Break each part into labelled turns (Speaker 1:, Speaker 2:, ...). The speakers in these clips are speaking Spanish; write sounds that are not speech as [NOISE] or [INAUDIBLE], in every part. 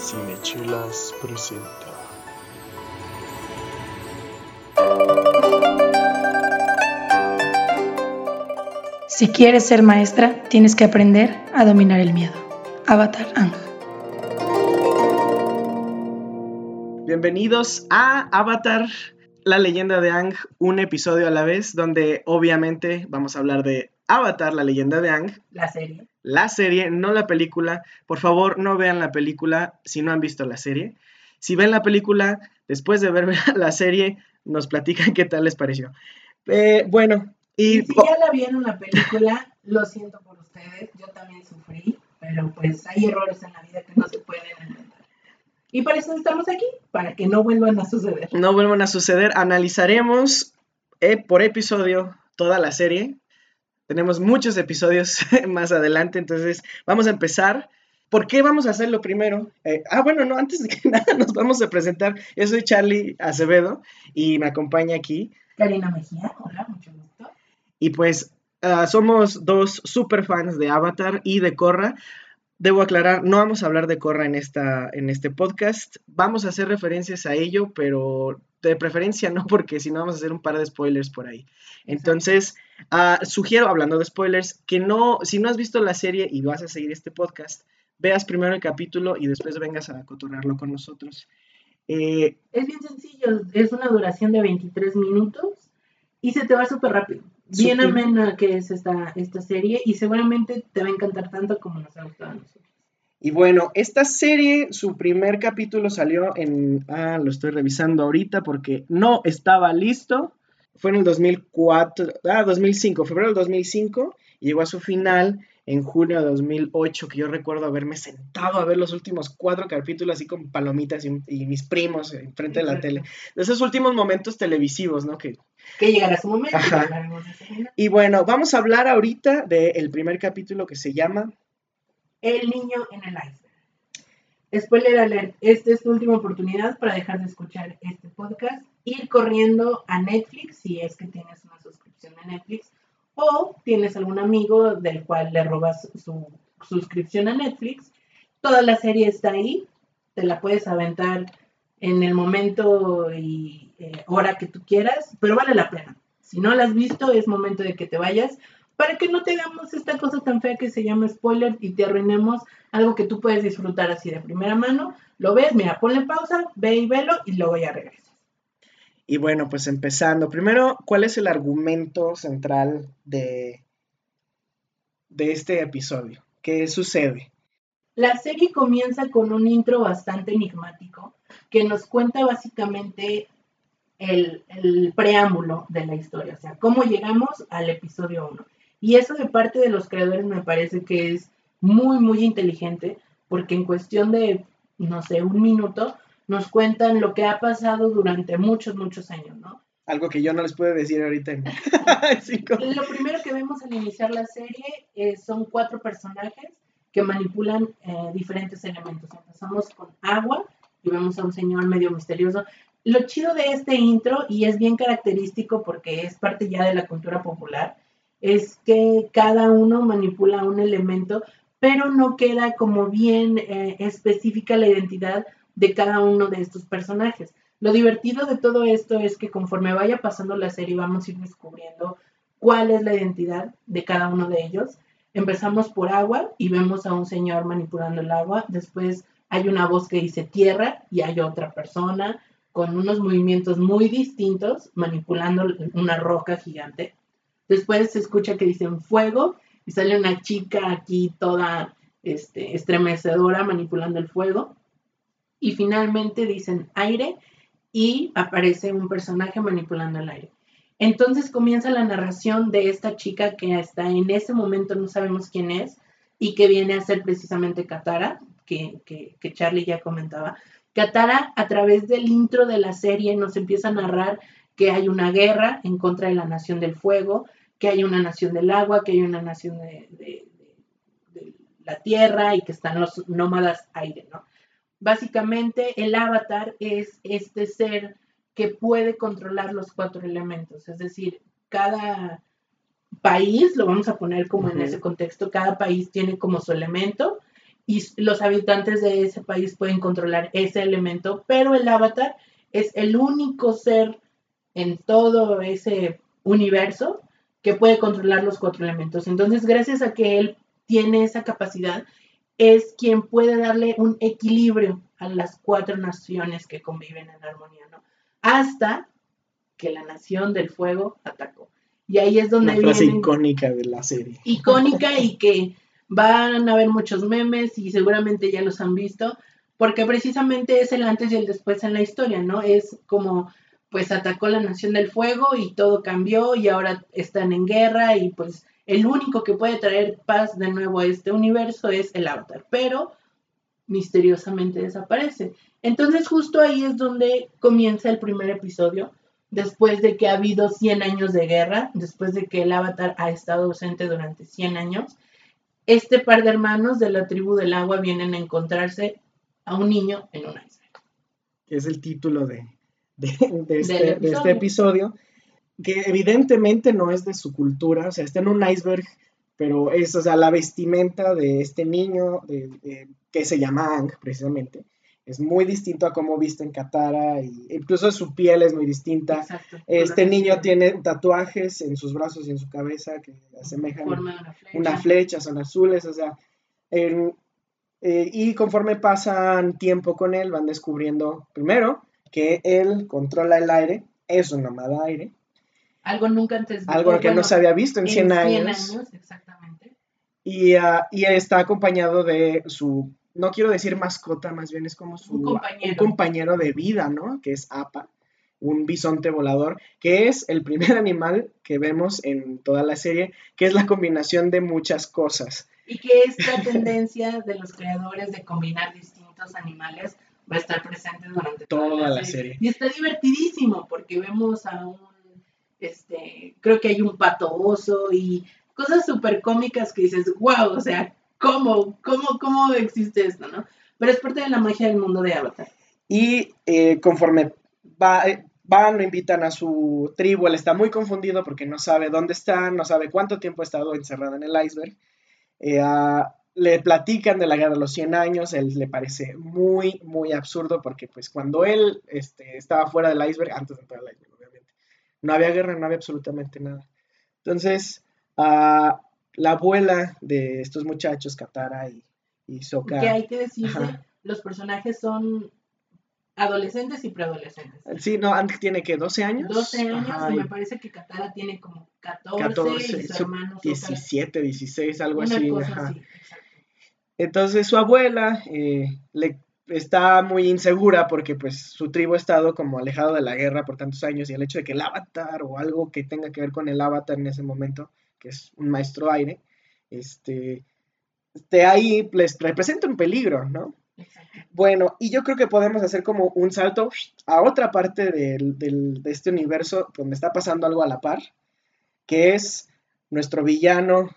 Speaker 1: Cinechelas presenta.
Speaker 2: Si quieres ser maestra, tienes que aprender a dominar el miedo. Avatar Ang.
Speaker 3: Bienvenidos a Avatar, la leyenda de Ang, un episodio a la vez, donde obviamente vamos a hablar de Avatar, la leyenda de Ang,
Speaker 2: La serie.
Speaker 3: la serie, no la película. Por favor, no vean la película si no han visto la serie. Si ven la película, después de ver [LAUGHS] la serie, nos platican qué tal les pareció. Eh, bueno, y
Speaker 4: Y si ya la vieron la película, lo siento por ustedes, yo también sufrí, pero pues hay errores en la vida que no se pueden inventar. Y para eso estamos aquí, para que no vuelvan a suceder.
Speaker 3: no vuelvan a suceder. Analizaremos eh, por episodio toda la serie. Tenemos muchos episodios [LAUGHS] más adelante, entonces vamos a empezar. ¿Por qué vamos a hacerlo primero? Eh, ah, bueno, no, antes de que [LAUGHS] nada nos vamos a presentar. Yo soy Charlie Acevedo y me acompaña aquí.
Speaker 4: Karina Mejía, hola, mucho gusto.
Speaker 3: Y pues ah, somos dos super fans de Avatar y de Korra. Debo aclarar, no vamos a hablar de Korra en, esta, en este podcast. Vamos a hacer referencias a ello, pero de preferencia no, porque si no vamos a hacer un par de spoilers por ahí. Entonces, ah, sugiero, hablando de spoilers, que no, si no has visto la serie y vas a seguir este podcast, veas primero el capítulo y después vengas a cotorrearlo con nosotros. Eh,
Speaker 4: Es bien sencillo, es una duración de 23 minutos y se te va súper rápido. Bien
Speaker 3: Súper.
Speaker 4: amena que es esta, esta serie y seguramente te va a encantar tanto como nos ha gustado a nosotros.
Speaker 3: Y bueno, esta serie, su primer capítulo salió en... Ah, lo estoy revisando ahorita porque no estaba listo. Fue en el 2004, ah, 2005, febrero del 2005. Y llegó a su final en junio de 2008, que yo recuerdo haberme sentado a ver los últimos cuatro capítulos así con palomitas y, y mis primos enfrente de la tele. De esos últimos momentos televisivos, ¿no? Que
Speaker 4: Que llegará su momento y de
Speaker 3: bueno, vamos a hablar ahorita del primer capítulo que se llama
Speaker 4: El niño en el iceberg. Spoiler alert, esta es tu última oportunidad para dejar de escuchar este podcast, ir corriendo a Netflix si es que tienes una suscripción a Netflix o tienes algún amigo del cual le robas su suscripción a Netflix. Toda la serie está ahí, te la puedes aventar en el momento y eh, hora que tú quieras, pero vale la pena. Si no la has visto, es momento de que te vayas para que no te hagamos esta cosa tan fea que se llama spoiler y te arruinemos algo que tú puedes disfrutar así de primera mano. Lo ves, mira, ponle pausa, ve y velo y luego ya regresas.
Speaker 3: Y bueno, pues empezando. Primero, ¿cuál es el argumento central de, de este episodio? ¿Qué sucede?
Speaker 4: La serie comienza con un intro bastante enigmático que nos cuenta básicamente el, el preámbulo de la historia, o sea, cómo llegamos al episodio 1. Y eso de parte de los creadores me parece que es muy, muy inteligente porque en cuestión de, no sé, un minuto, nos cuentan lo que ha pasado durante muchos, muchos años, ¿no?
Speaker 3: Algo que yo no les puedo decir ahorita. [LAUGHS]
Speaker 4: Lo primero que vemos al iniciar la serie eh, son cuatro personajes que manipulan eh, diferentes elementos. Empezamos con agua y vemos a un señor medio misterioso. Lo chido de este intro, y es bien característico porque es parte ya de la cultura popular, es que cada uno manipula un elemento, pero no queda como bien eh, específica la identidad de cada uno de estos personajes. Lo divertido de todo esto es que conforme vaya pasando la serie vamos a ir descubriendo cuál es la identidad de cada uno de ellos. Empezamos por agua y vemos a un señor manipulando el agua. Después hay una voz que dice tierra y hay otra persona con unos movimientos muy distintos manipulando una roca gigante. Después se escucha que dicen fuego y sale una chica aquí toda este, estremecedora manipulando el fuego. Y finalmente dicen aire y aparece un personaje manipulando el aire. Entonces comienza la narración de esta chica que hasta en ese momento no sabemos quién es y que viene a ser precisamente Katara, que, que, Charlie ya comentaba. Katara, a través del intro de la serie, nos empieza a narrar que hay una guerra en contra de la nación del fuego, que hay una nación del agua, que hay una nación de, de la tierra y que están los nómadas aire, ¿no? Básicamente, el avatar es este ser que puede controlar los cuatro elementos, es decir, cada país, lo vamos a poner como en ese contexto, cada país tiene como su elemento y los habitantes de ese país pueden controlar ese elemento, pero el avatar es el único ser en todo ese universo que puede controlar los cuatro elementos. Entonces, gracias a que él tiene esa capacidad, es quien puede darle un equilibrio a las cuatro naciones que conviven en armonía, ¿no? Hasta que la nación del fuego atacó. Y ahí es donde
Speaker 3: Una frase icónica de la serie.
Speaker 4: Icónica y que van a haber muchos memes y seguramente ya los han visto, porque precisamente es el antes y el después en la historia, ¿no? Es como pues atacó la Nación del Fuego y todo cambió y ahora están en guerra y pues el único que puede traer paz de nuevo a este universo es el Avatar, pero misteriosamente desaparece. Entonces justo ahí es donde comienza el primer episodio, después de que ha habido 100 años de guerra, después de que el Avatar ha estado ausente durante 100 años, este par de hermanos de la tribu del agua vienen a encontrarse a un niño en un iceberg.
Speaker 3: Es el título de, este, de, este, episodio, que evidentemente no es de su cultura, o sea, está en un iceberg, pero es, o sea, la vestimenta de este niño, que se llama Ang, precisamente, es muy distinto a cómo viste en Katara, y incluso su piel es muy distinta. este niño tiene tatuajes en sus brazos y en su cabeza que asemejan una flecha. son azules, o sea, eh, y conforme pasan tiempo con él, van descubriendo, primero, que él controla el aire, es un nómada aire.
Speaker 4: Algo nunca antes
Speaker 3: Algo que no se había visto en 100,
Speaker 4: años. exactamente.
Speaker 3: Y, uh, y, está acompañado de su, no quiero decir mascota, más bien es como su
Speaker 4: un compañero.
Speaker 3: un compañero de vida, ¿no? Que es Apa, un bisonte volador, que es el primer [LAUGHS] animal que vemos en toda la serie, que es la combinación de muchas cosas.
Speaker 4: Y que esta [LAUGHS] tendencia de los creadores de combinar distintos animales va a estar presente durante
Speaker 3: toda, la, serie.
Speaker 4: Y está divertidísimo porque vemos a un, este, creo que hay un pato oso y cosas súper cómicas que dices, wow, o sea, ¿cómo, cómo, cómo existe esto, no? Pero es parte de la magia del mundo de Avatar.
Speaker 3: Y eh, conforme va, eh, van, lo invitan a su tribu, él está muy confundido porque no sabe dónde está, no sabe cuánto tiempo ha estado encerrado en el iceberg. Eh, le platican de la guerra de los 100 años, él le parece muy, muy absurdo porque pues cuando él este, estaba fuera del iceberg, antes de entrar al iceberg, no había guerra, no había absolutamente nada. Entonces, la abuela de estos muchachos, Katara y, y Sokka...
Speaker 4: Que hay que decirse, los personajes son adolescentes y preadolescentes.
Speaker 3: Sí, no, Ant tiene que 12 años.
Speaker 4: 12 años y me parece que Katara tiene como 14, 14 y su hermano
Speaker 3: 17, 16, algo así. Entonces su abuela eh, le está muy insegura porque pues su tribu ha estado como alejado de la guerra por tantos años y el hecho de que el avatar o algo que tenga que ver con el avatar en ese momento, que es un maestro aire, este, de ahí les representa un peligro, ¿no? Bueno, y yo creo que podemos hacer como un salto a otra parte de este universo donde está pasando algo a la par, que es nuestro villano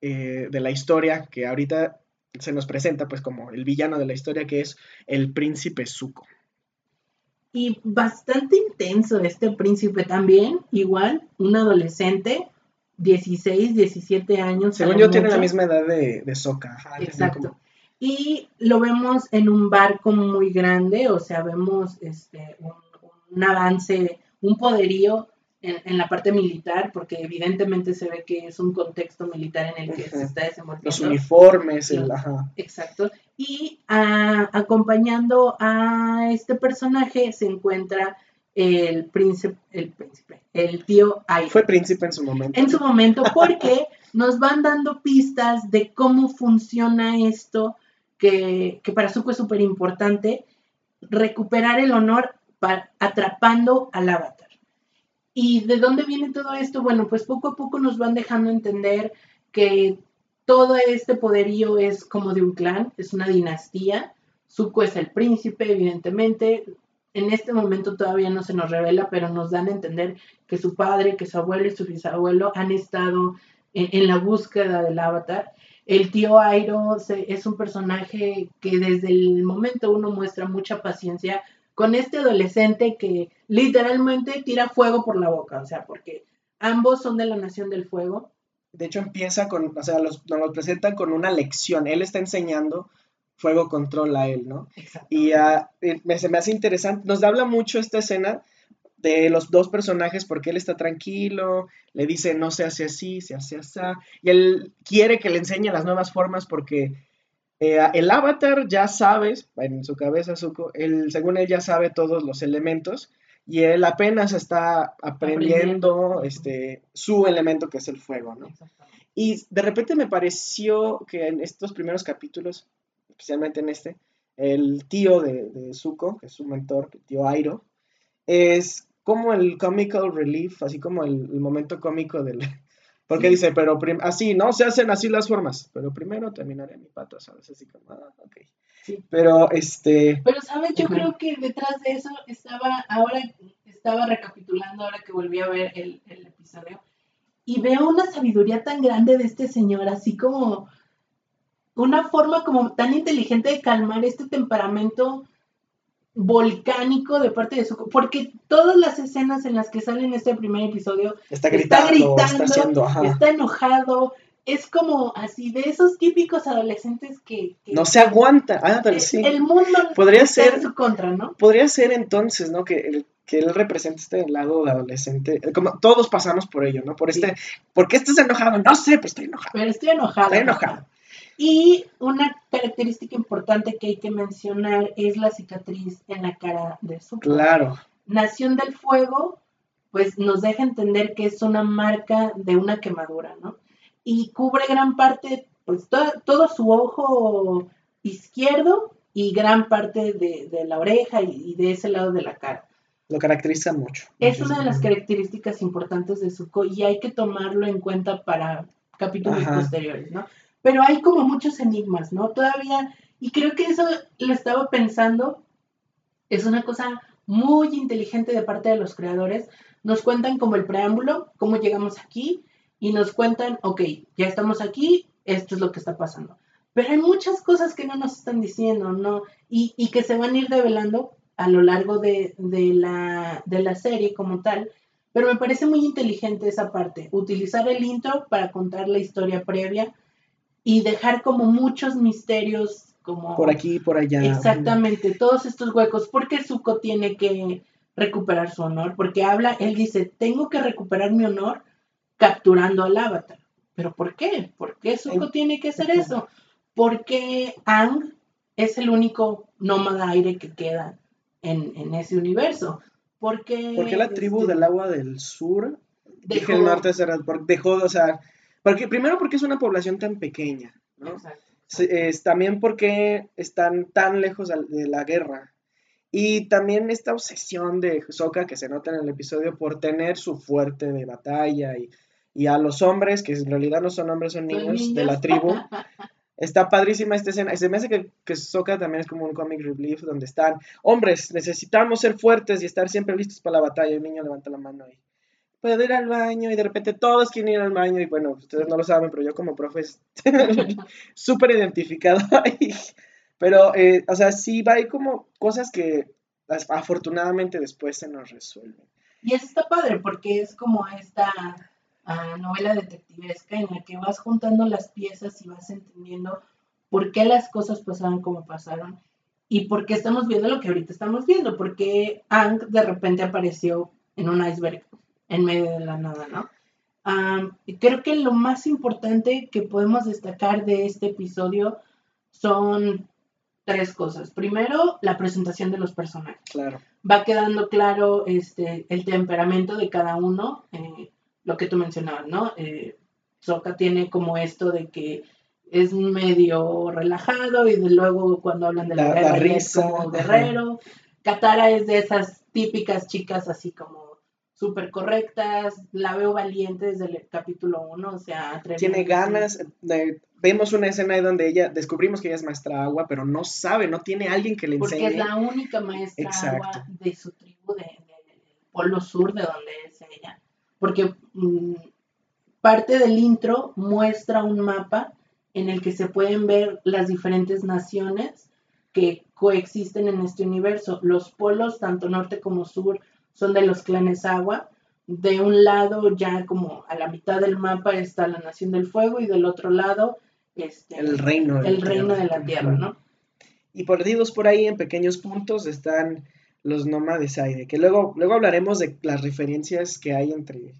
Speaker 3: eh, de la historia, que ahorita se nos presenta pues como el villano de la historia, que es el príncipe Zuko.
Speaker 4: Y bastante intenso este príncipe también, igual, un adolescente, 16, 17 años.
Speaker 3: Según yo, tiene la misma edad de, de Sokka.
Speaker 4: Exacto y lo vemos en un barco muy grande, o sea, vemos este, un, avance, un poderío en, la parte militar, porque evidentemente se ve que es un contexto militar en el que se está desenvolviendo.
Speaker 3: Los uniformes, el, ajá.
Speaker 4: Exacto. Y acompañando a este personaje se encuentra el príncipe, el príncipe, el tío Airo.
Speaker 3: Fue príncipe en su momento.
Speaker 4: En su momento, porque [LAUGHS] nos van dando pistas de cómo funciona esto que, para Zuko es súper importante, recuperar el honor atrapando al avatar. ¿Y de dónde viene todo esto? Bueno, pues poco a poco nos van dejando entender que todo este poderío es como de un clan, es una dinastía. Zuko es el príncipe, evidentemente. En este momento todavía no se nos revela, pero nos dan a entender que su padre, que su abuelo y su bisabuelo han estado en la búsqueda del avatar el tío Airo es un personaje que desde el momento uno muestra mucha paciencia con este adolescente que literalmente tira fuego por la boca, o sea, porque ambos son de la Nación del Fuego.
Speaker 3: De hecho, empieza con, o sea, nos los presentan con una lección. Él está enseñando fuego controla a él, ¿no? Y eh, me, se me hace interesante, nos habla mucho esta escena de los dos personajes porque él está tranquilo, le dice no se hace así, se hace así, y él quiere que le enseñe las nuevas formas porque eh, el avatar ya sabe, en su cabeza, Zuko, él, según él ya sabe todos los elementos y él apenas está aprendiendo, este, su elemento que es el fuego, ¿no? Y de repente me pareció que en estos primeros capítulos, especialmente en este, el tío de, de Zuko, que es su mentor, el tío Airo, es como el comical relief, así como el, el momento cómico del... Porque
Speaker 4: Sí.
Speaker 3: dice, pero así, ¿no? Se hacen así las formas, pero primero terminaré mi pato, ¿sabes? Así como, ah, ok.
Speaker 4: Sí.
Speaker 3: Pero, este,
Speaker 4: Pero, ¿sabes? Yo creo que detrás de eso estaba, ahora estaba recapitulando, ahora que volví a ver el, el episodio, y veo una sabiduría tan grande de este señor, así como una forma como tan inteligente de calmar este temperamento volcánico de parte de su... Porque todas las escenas en las que sale en este primer episodio,
Speaker 3: está
Speaker 4: está
Speaker 3: gritando,
Speaker 4: gritando,
Speaker 3: está haciendo, ajá.
Speaker 4: está enojado, es como así de esos típicos adolescentes que... que-
Speaker 3: No se aguanta. Ah,
Speaker 4: el,
Speaker 3: sí.
Speaker 4: el mundo
Speaker 3: Podría
Speaker 4: está
Speaker 3: ser-
Speaker 4: en su contra, ¿no?
Speaker 3: Podría ser entonces, ¿no? Que, el, que él represente este lado de adolescente. eh, Como todos pasamos por ello, ¿no? Por
Speaker 4: Sí.
Speaker 3: este. ¿Por qué estás enojado? No sé, pero estoy enojado.
Speaker 4: Pero estoy enojada.
Speaker 3: Estoy enojado.
Speaker 4: Y una característica importante que hay que mencionar es la cicatriz en la cara de su
Speaker 3: Claro.
Speaker 4: Nación del Fuego, pues nos deja entender que es una marca de una quemadura, ¿no? Y cubre gran parte, pues to- todo su ojo izquierdo y gran parte de, de la oreja y, y de ese lado de la cara.
Speaker 3: Lo caracteriza mucho.
Speaker 4: Es una de las características importantes de Zuko y hay que tomarlo en cuenta para capítulos
Speaker 3: Ajá.
Speaker 4: posteriores, ¿no? Pero hay como muchos enigmas, ¿no? Todavía, y creo que eso lo estaba pensando, es una cosa muy inteligente de parte de los creadores. Nos cuentan como el preámbulo, cómo llegamos aquí, y nos cuentan, ok, ya estamos aquí, esto es lo que está pasando. Pero hay muchas cosas que no nos están diciendo, ¿no? Y, y que se van a ir develando a lo largo de, de la, de la serie como tal. Pero me parece muy inteligente esa parte, utilizar el intro para contar la historia previa y dejar como muchos misterios como...
Speaker 3: Por aquí y por allá.
Speaker 4: Exactamente, todos estos huecos. ¿Por qué Zuko tiene que recuperar su honor? Porque habla, él dice, tengo que recuperar mi honor capturando al avatar. ¿Pero por qué? ¿Por qué Zuko
Speaker 3: En-
Speaker 4: tiene que hacer eso? Porque Ang es el único nómada aire que queda en, en ese universo. Porque,
Speaker 3: Porque la tribu
Speaker 4: este,
Speaker 3: del agua del sur,
Speaker 4: dejó-
Speaker 3: por- dejó, o sea, porque, primero porque es una población tan pequeña, ¿no?
Speaker 4: Exacto.
Speaker 3: Sí, es también porque están tan lejos de la guerra. Y también esta obsesión de Sokka que se nota en el episodio por tener su fuerte de batalla y, y a los hombres, que en realidad no son hombres, son niños, de la tribu. [LAUGHS] Está padrísima esta escena. Y se me hace que, que también es como un comic relief donde están hombres, necesitamos ser fuertes y estar siempre listos para la batalla. Un niño levanta la mano y puedo ir al baño y de repente todos quieren ir al baño y bueno, ustedes no lo saben, pero yo como profe [LAUGHS] súper identificado [LAUGHS] ahí. Pero, eh, o sea, sí hay como cosas que afortunadamente después se nos resuelven.
Speaker 4: Y eso está padre porque es como esta ah, novela detectivesca en la que vas juntando las piezas y vas entendiendo por qué las cosas pasaron como pasaron y por qué estamos viendo lo que ahorita estamos viendo, porque Ang de repente apareció en un iceberg en medio de la nada, ¿no? Y creo que lo más importante que podemos destacar de este episodio son tres cosas. Primero, la presentación de los personajes
Speaker 3: Claro.
Speaker 4: va quedando claro este, el temperamento de cada uno, eh, lo que tú mencionabas, ¿no? Eh, tiene como esto de que es medio relajado y de luego cuando hablan de la,
Speaker 3: La- la
Speaker 4: guerra ya es
Speaker 3: risa,
Speaker 4: como guerrero. Katara es de esas típicas chicas así como súper correctas, la veo valiente desde el capítulo 1, o sea,
Speaker 3: Tiene ganas. de- vemos una escena ahí donde ella descubrimos que ella es maestra agua, pero no sabe, no tiene alguien que le
Speaker 4: Porque
Speaker 3: enseñe.
Speaker 4: es la única maestra
Speaker 3: Exacto.
Speaker 4: agua de su tribu de- de- del polo sur de donde es ella. Porque mm, parte del intro muestra un mapa en el que se pueden ver las diferentes naciones que coexisten en este universo. Los polos, tanto norte como sur, son de los clanes agua. De un lado, ya como a la mitad del mapa, está la Nación del Fuego y del otro lado, este,
Speaker 3: El reino. de la
Speaker 4: el reino
Speaker 3: tierra.
Speaker 4: de la tierra, ¿no?
Speaker 3: Y perdidos por ahí en pequeños puntos están los nómades aire, que luego, luego hablaremos de las referencias que hay entre,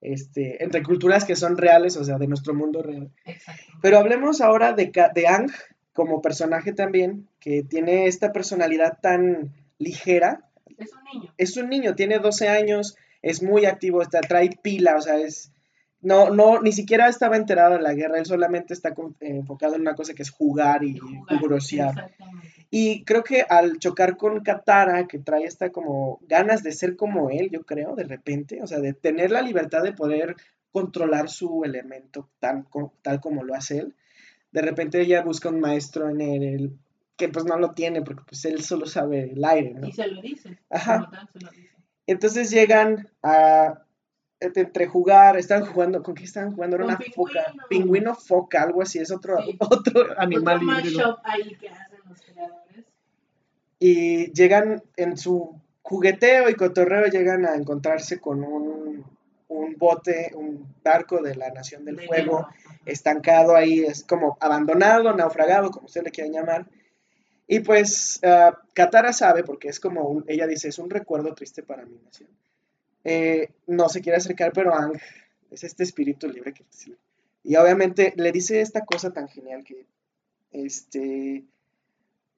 Speaker 3: este, entre culturas que son reales, o sea, de nuestro mundo real.
Speaker 4: Exacto.
Speaker 3: Pero hablemos ahora de, de Ang como personaje también, que tiene esta personalidad tan ligera.
Speaker 4: Es un niño.
Speaker 3: Es un niño, tiene 12 años, es muy activo, está, trae pila, o sea, es... No, no, ni siquiera estaba enterado de la guerra, él solamente está con- eh, enfocado en una cosa que es jugar y
Speaker 4: jugar. Exactamente.
Speaker 3: Y creo que al chocar con Katara, que trae esta como ganas de ser como él, yo creo, de repente, o sea, de tener la libertad de poder controlar su elemento tan, tal como lo hace él, de repente ella busca un maestro en él, que pues no lo tiene, porque pues él solo sabe el aire, ¿no?
Speaker 4: Y se lo dice.
Speaker 3: Ajá.
Speaker 4: tal, se lo dice.
Speaker 3: Entonces llegan a entre jugar, están jugando, ¿con qué estaban jugando? Era una foca,
Speaker 4: pingüino.
Speaker 3: pingüino foca, algo así, es otro,
Speaker 4: Sí.
Speaker 3: otro animal
Speaker 4: Otro ahí que hacen los creadores.
Speaker 3: y llegan en su jugueteo y cotorreo, llegan a encontrarse con un, un bote, un barco de la Nación del
Speaker 4: de
Speaker 3: Fuego, estancado ahí, es como abandonado, naufragado, como usted le quiera llamar. Y pues ah, Katara sabe, porque es como, un- ella dice, es un recuerdo triste para mi nación. Eh, no se quiere acercar, pero Ang es este espíritu libre que... Y obviamente le dice esta cosa tan genial que, este,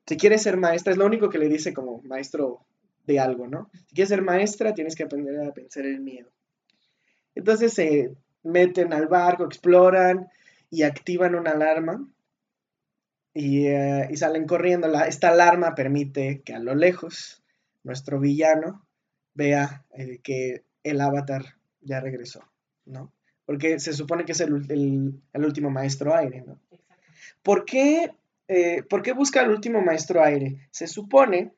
Speaker 3: si quieres ser maestra, es lo único que le dice como maestro de algo, ¿no? Si quieres ser maestra, tienes que aprender a vencer el miedo. Entonces se meten al barco, exploran y activan una alarma y, eh, y salen corriendo. La- esta alarma permite que a lo lejos nuestro villano vea eh, que el avatar ya regresó, ¿no? Porque se supone que es el, el- el último maestro aire, ¿no? ¿Por qué, eh, por qué busca al último maestro aire? Se supone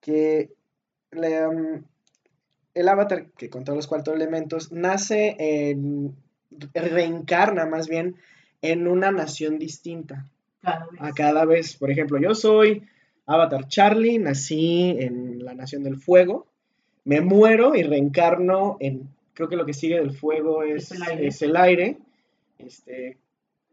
Speaker 3: que le, um, el avatar que controla los cuatro elementos nace en, reencarna más bien en una nación distinta
Speaker 4: Cada vez.
Speaker 3: a cada vez. Por ejemplo, yo soy Avatar Charlie, nací en la Nación del Fuego, me muero y reencarno en, creo que lo que sigue del fuego es,
Speaker 4: Es el aire.
Speaker 3: es el aire. Este,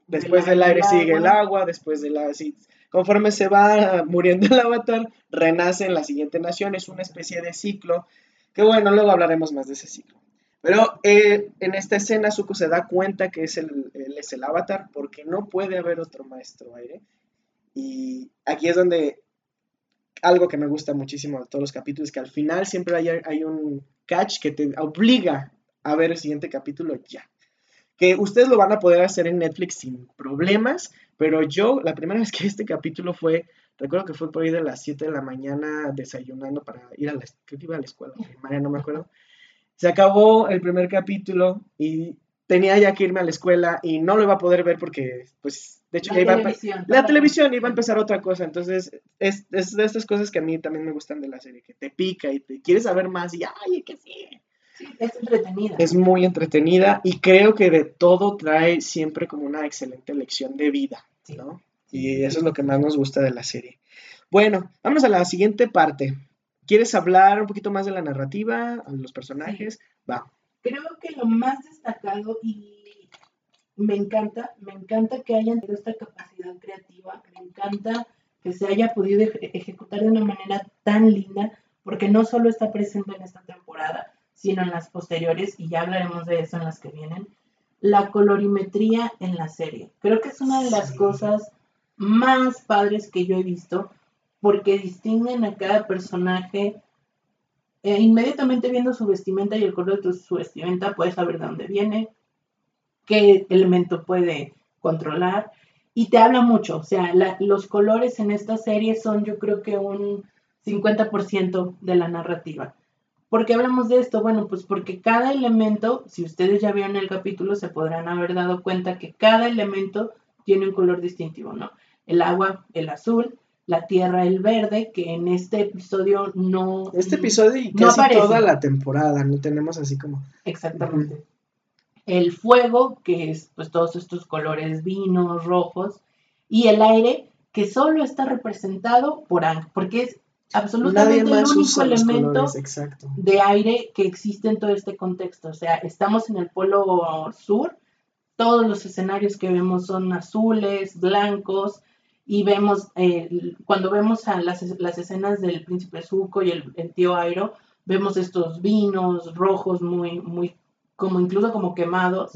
Speaker 3: después del aire sigue el
Speaker 4: agua.
Speaker 3: agua, después del agua, sí, conforme se va muriendo el avatar, renace en la siguiente nación, es una especie de ciclo, que bueno, luego hablaremos más de ese ciclo. Pero eh, en esta escena Zuko se da cuenta que es el, él es el avatar porque no puede haber otro maestro aire. Y aquí es donde algo que me gusta muchísimo de todos los capítulos, que al final siempre hay, hay un catch que te obliga a ver el siguiente capítulo ya. Que ustedes lo van a poder hacer en Netflix sin problemas, pero yo la primera vez que este capítulo fue, recuerdo que fue por ahí de las 7 de la mañana desayunando para ir a la, creo que iba a la escuela primaria, no me acuerdo. Se acabó el primer capítulo y tenía ya que irme a la escuela y no lo iba a poder ver porque, pues, de hecho
Speaker 4: La
Speaker 3: ya iba a...
Speaker 4: televisión.
Speaker 3: La televisión iba a empezar otra cosa, entonces es, es de estas cosas que a mí también me gustan de la serie, que te pica y te quieres saber más y ay, que sí.
Speaker 4: Sí, es entretenida.
Speaker 3: Es muy entretenida y creo que de todo trae siempre como una excelente lección de vida,
Speaker 4: Sí.
Speaker 3: ¿no? Y eso es lo que más nos gusta de la serie. Bueno, vamos a la siguiente parte. ¿Quieres hablar un poquito más de la narrativa, de los personajes? Va.
Speaker 4: Creo que lo más destacado y me encanta, me encanta que hayan tenido esta capacidad creativa, me encanta que se haya podido eje- ejecutar de una manera tan linda, porque no solo está presente en esta temporada, sino en las posteriores, y ya hablaremos de eso en las que vienen, la colorimetría en la serie. Creo que es una de las
Speaker 3: Sí.
Speaker 4: cosas más padres que yo he visto, porque distinguen a cada personaje eh, inmediatamente viendo su vestimenta y el color de su vestimenta, puedes saber de dónde viene, qué elemento puede controlar, y te habla mucho. O sea, los colores en esta serie son, yo creo que un 50% de la narrativa. ¿Por qué hablamos de esto? Bueno, pues porque cada elemento, si ustedes ya vieron el capítulo, se podrán haber dado cuenta que cada elemento tiene un color distintivo, ¿no? El agua, el azul, la tierra, el verde, que en este episodio no...
Speaker 3: Este episodio y
Speaker 4: No
Speaker 3: casi
Speaker 4: aparece.
Speaker 3: toda la temporada, no tenemos así como...
Speaker 4: Exactamente. El fuego, que es pues todos estos colores vinos, rojos, y el aire, que solo está representado por Ang, porque es absolutamente el único elemento
Speaker 3: colores,
Speaker 4: de aire que existe en todo este contexto. O sea, estamos en el polo sur, todos los escenarios que vemos son azules, blancos, y vemos, eh, cuando vemos a las, las, escenas del príncipe Zuko y el, el, tío Airo, vemos estos vinos rojos muy, muy, como incluso como quemados,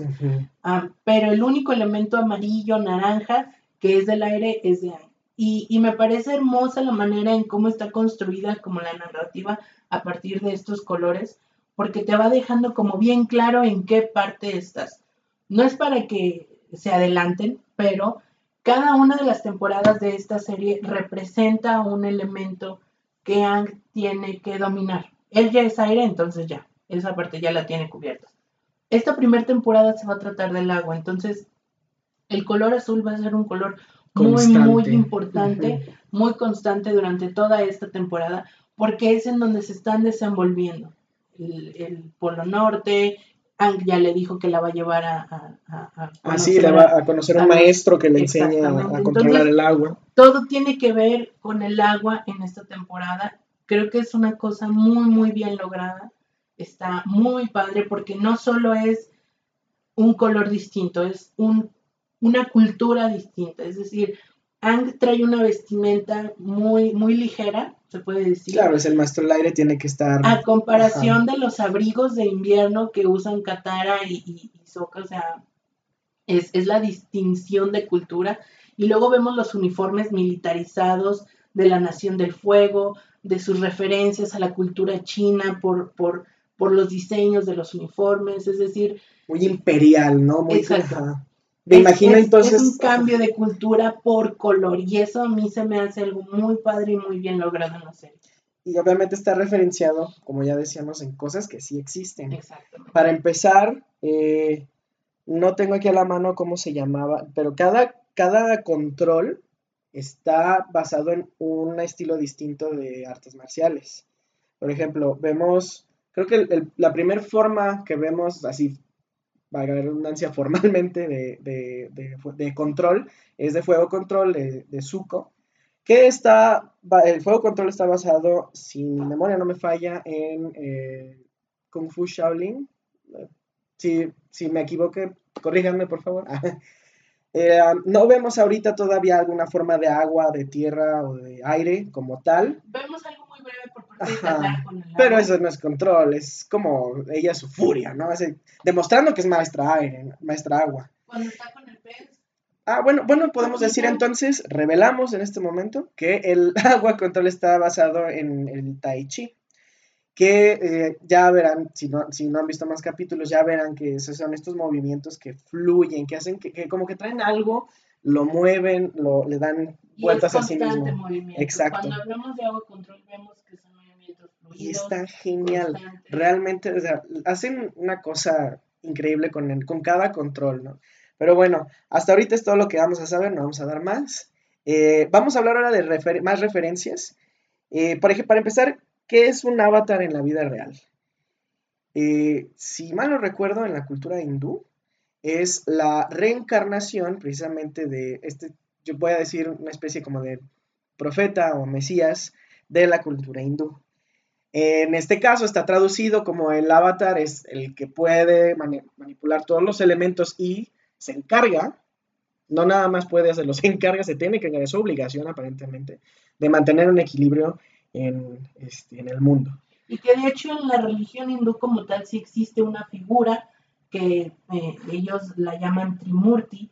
Speaker 4: ah, pero el único elemento amarillo, naranja, que es del aire es de aire. Y, y, me parece hermosa la manera en cómo está construida como la narrativa a partir de estos colores, porque te va dejando como bien claro en qué parte estás. No es para que se adelanten, pero cada una de las temporadas de esta serie representa un elemento que Ang tiene que dominar. Él ya es aire, entonces ya, esa parte ya la tiene cubierta. Esta primera temporada se va a tratar del agua, entonces el color azul va a ser un color muy, muy importante, muy constante durante toda esta temporada, porque es en donde se están desenvolviendo. El, Polo Norte, Ang ya le dijo que la va a llevar a... a,
Speaker 3: a, ah, le va a conocer un maestro que le enseña a, controlar el agua.
Speaker 4: Todo tiene que ver con el agua en esta temporada. Creo que es una cosa muy, muy bien lograda. Está muy padre porque no solo es un color distinto, es un una cultura distinta. Es decir, Ang trae una vestimenta muy, muy ligera, se puede decir.
Speaker 3: Claro, es el maestro del aire, tiene que estar.
Speaker 4: A comparación de los abrigos de invierno que usan Katara y, y, Sokka, o sea, es, es, la distinción de cultura. Y luego vemos los uniformes militarizados de la Nación del Fuego, de sus referencias a la cultura china por, por, por los diseños de los uniformes, es decir.
Speaker 3: Muy imperial, ¿no? Muy
Speaker 4: exacto. Me imagino entonces. Es un cambio de cultura por color y eso a mí se me hace algo muy padre y muy bien logrado en la serie.
Speaker 3: Y obviamente está referenciado, como ya decíamos, en cosas que sí existen.
Speaker 4: Exacto.
Speaker 3: Para empezar, eh, no tengo aquí a la mano cómo se llamaba, pero cada, cada control está basado en un estilo distinto de artes marciales. Por ejemplo, vemos, creo que la primera forma que vemos así valga la redundancia, formalmente de, control, es de fuego control de, de Zuko, que está, el fuego control está basado, si mi memoria no me falla, en eh, Kung Fu Shaolin. Si, si me equivoqué, corríjanme por favor. [LAUGHS] Eh, no vemos ahorita todavía alguna forma de agua, de tierra o de aire como tal.
Speaker 4: Vemos algo
Speaker 3: pero eso no es control, es como ella su furia, ¿no? demostrando que es maestra aire, maestra agua.
Speaker 4: Cuando está con el pez.
Speaker 3: Ah, bueno, bueno, podemos decir entonces, revelamos en este momento que el [LAUGHS] agua control está basado en el tai chi, que eh, ya verán, si no, si no han visto más capítulos, ya verán que esos son estos movimientos que fluyen, que hacen que, que como que traen algo, lo mueven, lo, le dan vueltas
Speaker 4: y es
Speaker 3: a sí mismo.
Speaker 4: Movimiento. Exacto. Cuando hablamos de agua control vemos que son
Speaker 3: y está genial. Realmente, o sea, hacen una cosa increíble con, con cada control, ¿no? Pero bueno, hasta ahorita es todo lo que vamos a saber, no vamos a dar más. Eh, vamos a hablar ahora de más referencias. Eh, por ejemplo, para empezar, ¿qué es un avatar en la vida real? Eh, si mal no recuerdo, en la cultura hindú, es la reencarnación precisamente de este, yo voy a decir una especie como de profeta o mesías de la cultura hindú. En este caso está traducido como el avatar es el que puede manipular todos los elementos y se encarga, no nada más puede hacerlo, [LAUGHS] se encarga, se tiene que encargar, es su obligación aparentemente, de mantener un equilibrio en, este, en el mundo.
Speaker 4: Y que de hecho en la religión hindú como tal sí existe una figura que eh, ellos la llaman Trimurti,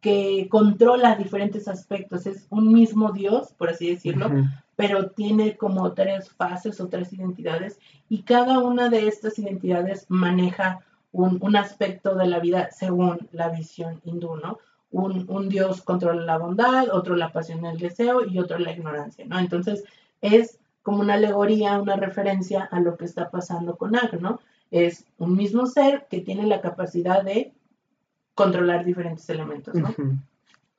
Speaker 4: que controla diferentes aspectos, es un mismo Dios, por así decirlo, pero tiene como tres fases o tres identidades y cada una de estas identidades maneja un, aspecto de la vida según la visión hindú, ¿no? Un, dios controla la bondad, otro la pasión y el deseo y otro la ignorancia, ¿no? Entonces es como una alegoría, una referencia a lo que está pasando con Ag, ¿no? Es un mismo ser que tiene la capacidad de controlar diferentes elementos, ¿no?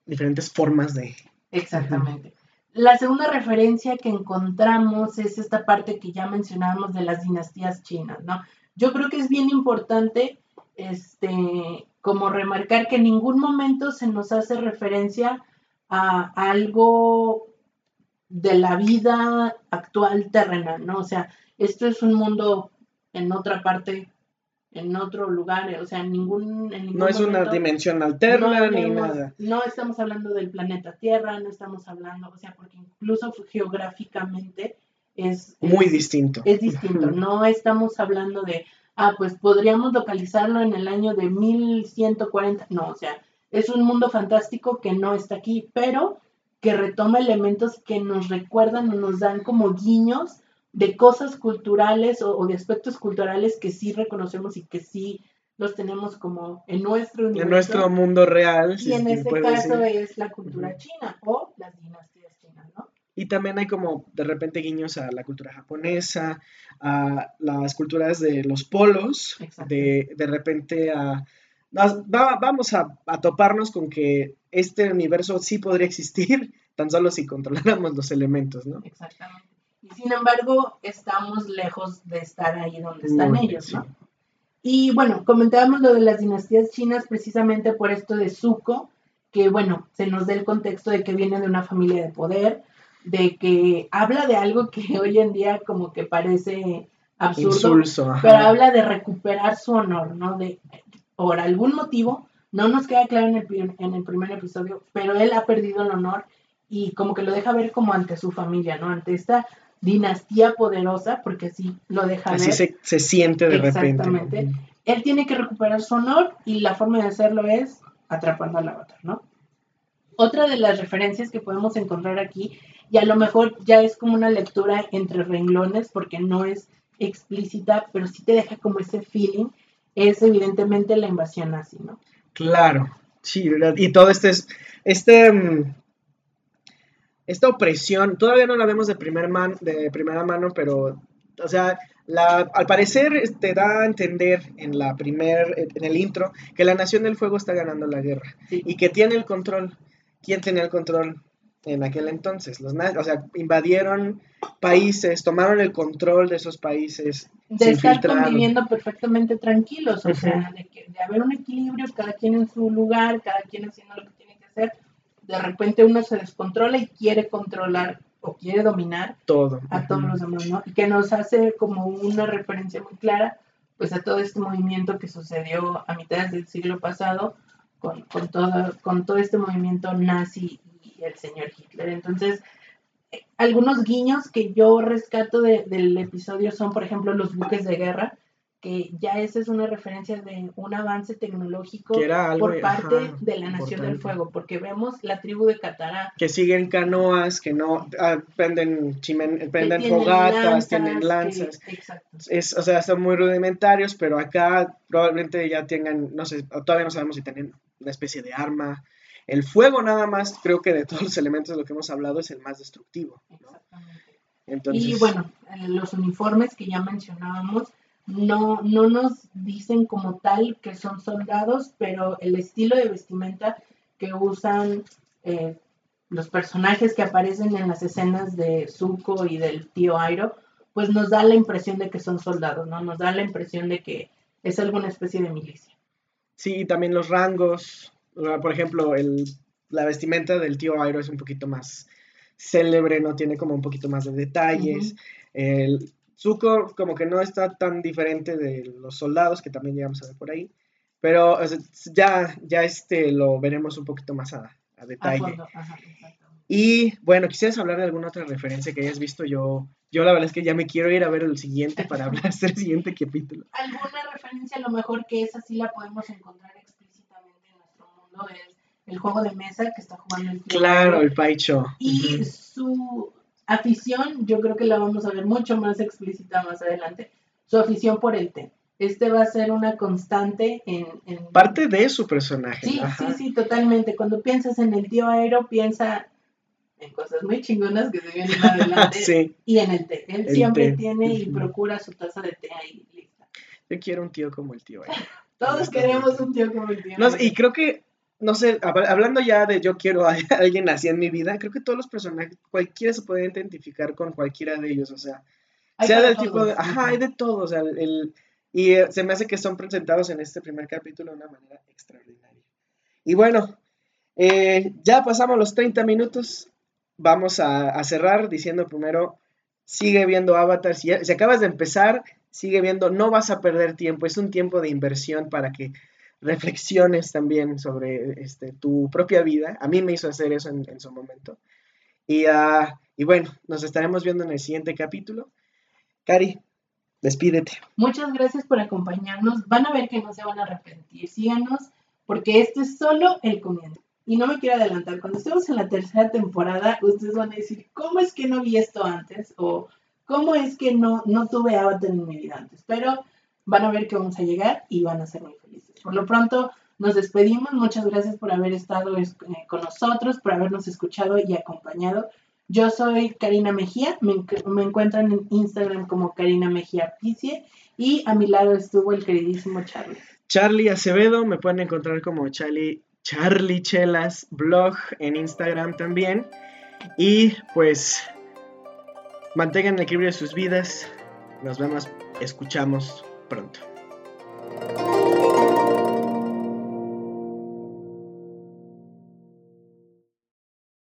Speaker 3: Diferentes formas de...
Speaker 4: Exactamente. La segunda referencia que encontramos es esta parte que ya mencionábamos de las dinastías chinas, ¿no? Yo creo que es bien importante, este, como remarcar que en ningún momento se nos hace referencia a algo de la vida actual terrenal, ¿no? O sea, esto es un mundo en otra parte en otro lugar, o sea, en ningún, en ningún
Speaker 3: No es una dimensión alterna
Speaker 4: no
Speaker 3: ni nada.
Speaker 4: No estamos hablando del planeta Tierra, no estamos hablando, o sea, porque incluso geográficamente es
Speaker 3: Muy
Speaker 4: es-
Speaker 3: distinto.
Speaker 4: es distinto. No estamos hablando de, ah, pues podríamos localizarlo en el año de 1140. No, o sea, es un mundo fantástico que no está aquí, pero que retoma elementos que nos recuerdan o nos dan como guiños de cosas culturales o, o de aspectos culturales que sí reconocemos y que sí los tenemos como en nuestro
Speaker 3: En
Speaker 4: universo.
Speaker 3: nuestro mundo real.
Speaker 4: y
Speaker 3: si
Speaker 4: en este caso
Speaker 3: decir.
Speaker 4: es la cultura china o las dinastías chinas, ¿no?
Speaker 3: Y también hay como de repente guiños a la cultura japonesa, a las culturas de los polos, de, de repente a... va- vamos a, a toparnos con que este universo sí podría existir, [LAUGHS] tan solo si controláramos los elementos, ¿no?
Speaker 4: Exactamente. Y sin embargo, estamos lejos de estar ahí donde están
Speaker 3: Muy,
Speaker 4: ellos. Y bueno, comentábamos lo de las dinastías chinas precisamente por esto de Zuko, que bueno, se nos da el contexto de que viene de una familia de poder, de que habla de algo que [LAUGHS] hoy en día como que parece absurdo,
Speaker 3: Insulso,
Speaker 4: pero habla de recuperar su honor, ¿no? De, por algún motivo, no nos queda claro en el, en el primer episodio, pero él ha perdido el honor y como que lo deja ver como ante su familia, ¿no? Ante esta dinastía poderosa, porque así lo deja
Speaker 3: Así
Speaker 4: ver.
Speaker 3: se, se siente de repente.
Speaker 4: Exactamente. Él tiene que recuperar su honor y la forma de hacerlo es atrapando al avatar, ¿no? Otra de las referencias que podemos encontrar aquí, y a lo mejor ya es como una lectura entre renglones, porque no es explícita, pero sí te deja como ese feeling, es evidentemente la invasión nazi, ¿no?
Speaker 3: Claro, sí, ¿verdad? y todo este es, este, mm, esta opresión, todavía no la vemos de, primer man, de primera mano, pero, o sea, la, al parecer te da a entender en la primer, en el intro, que la Nación del Fuego está ganando la guerra
Speaker 4: Sí.
Speaker 3: y que tiene el control. ¿Quién tenía el control en aquel entonces? Los o sea, invadieron países, tomaron el control de esos países,
Speaker 4: de
Speaker 3: se
Speaker 4: estar
Speaker 3: infiltraron.
Speaker 4: conviviendo perfectamente tranquilos, o sea, de, que, de haber un equilibrio, cada quien en su lugar, cada quien haciendo lo que tiene que hacer. De repente uno se descontrola y quiere controlar o quiere dominar
Speaker 3: todo.
Speaker 4: a todos los demás, ¿no? Y que nos hace como una referencia muy clara, pues a todo este movimiento que sucedió a mitad del siglo pasado con, con, todo, con todo este movimiento nazi y el señor Hitler. Entonces, eh, algunos guiños que yo rescato de- del episodio son, por ejemplo, los buques de guerra, que ya esa es una referencia de un avance tecnológico
Speaker 3: algo,
Speaker 4: por parte
Speaker 3: ajá,
Speaker 4: de la Nación del. Fuego, porque vemos la tribu de Catará,
Speaker 3: que siguen canoas, que no ah, prenden, chimen- prenden
Speaker 4: tienen
Speaker 3: fogatas, tienen
Speaker 4: que-
Speaker 3: lanzas.
Speaker 4: exacto.
Speaker 3: Es, o sea, son muy rudimentarios, pero acá probablemente ya tengan, no sé, todavía no sabemos si tienen una especie de arma. El fuego nada más, creo que de todos los elementos de lo que hemos hablado es el más destructivo. ¿no? Entonces,
Speaker 4: Y bueno, eh, los uniformes que ya mencionábamos no, no nos dicen como tal que son soldados, pero el estilo de vestimenta que usan eh, los personajes que aparecen en las escenas de Zuko y del tío Airo, pues nos da la impresión de que son soldados, ¿no? Nos da la impresión de que es alguna especie de milicia.
Speaker 3: sí, y también los rangos. Por ejemplo, el, la vestimenta del tío Airo es un poquito más célebre, no tiene como un poquito más de detalles. El Zuko como que no está tan diferente de los soldados que también llegamos a ver por ahí. Pero o sea, ya, ya este lo veremos un poquito más a, a
Speaker 4: A
Speaker 3: detalle.
Speaker 4: fondo, ajá.
Speaker 3: Y bueno, quisieras hablar de alguna otra referencia que hayas visto yo. Yo la verdad es que ya me quiero ir a ver el siguiente para hablar del [LAUGHS] siguiente capítulo.
Speaker 4: alguna referencia, a lo mejor que esa sí la podemos encontrar explícitamente en nuestro mundo, es el juego de mesa que está jugando el tío
Speaker 3: Claro, el Paicho.
Speaker 4: Y su afición, yo creo que la vamos a ver mucho más explícita más adelante, su afición por el té. Este va a ser una constante en... en-
Speaker 3: Parte de su personaje.
Speaker 4: Sí,
Speaker 3: ajá.
Speaker 4: sí, sí, totalmente. Cuando piensas en el tío Aero, piensa en cosas muy chingonas que se vienen adelante [LAUGHS]
Speaker 3: Sí,
Speaker 4: y en el té. Él
Speaker 3: El
Speaker 4: siempre
Speaker 3: té.
Speaker 4: tiene y procura su taza de té ahí lista.
Speaker 3: yo quiero un tío como el tío. Airo. [LAUGHS]
Speaker 4: Todos queremos un tío como el tío.
Speaker 3: No,
Speaker 4: Aero.
Speaker 3: y creo que, no sé, hab- hablando ya de yo quiero a [LAUGHS] alguien así en mi vida, creo que todos los personajes, cualquiera se puede identificar con cualquiera de ellos, o sea,
Speaker 4: Hay
Speaker 3: sea del tipo de, ajá, hay de todo, o sea, el, el- y eh, se me hace que son presentados en este primer capítulo de una manera extraordinaria. Y bueno, eh, ya pasamos los 30 minutos, vamos a, a cerrar diciendo primero, sigue viendo Avatar, si, ya- si acabas de empezar, sigue viendo, no vas a perder tiempo, es un tiempo de inversión para que reflexiones también sobre este, tu propia vida. A mí me hizo hacer eso en, su momento. Y, ah, y bueno, nos estaremos viendo en el siguiente capítulo. Cari, despídete.
Speaker 4: Muchas gracias por acompañarnos. Van a ver que no se van a arrepentir. Síganos porque este es solo el comienzo. Y no me quiero adelantar, cuando estemos en la tercera temporada, ustedes van a decir, ¿cómo es que no vi esto antes? O ¿cómo es que no, no tuve Avatar en mi vida antes? Pero van a ver que vamos a llegar y van a ser muy felices. Por lo pronto, nos despedimos. Muchas gracias por haber estado eh, con nosotros, por habernos escuchado y acompañado. Yo soy Karina Mejía, me, encuentran en Instagram como Karina Mejía Picie y a mi lado estuvo el queridísimo Charlie.
Speaker 3: Charlie Acevedo, me pueden encontrar como Charlie, Charlie Chelas blog en Instagram también. Y pues mantengan el equilibrio de sus vidas. Nos vemos, escuchamos pronto.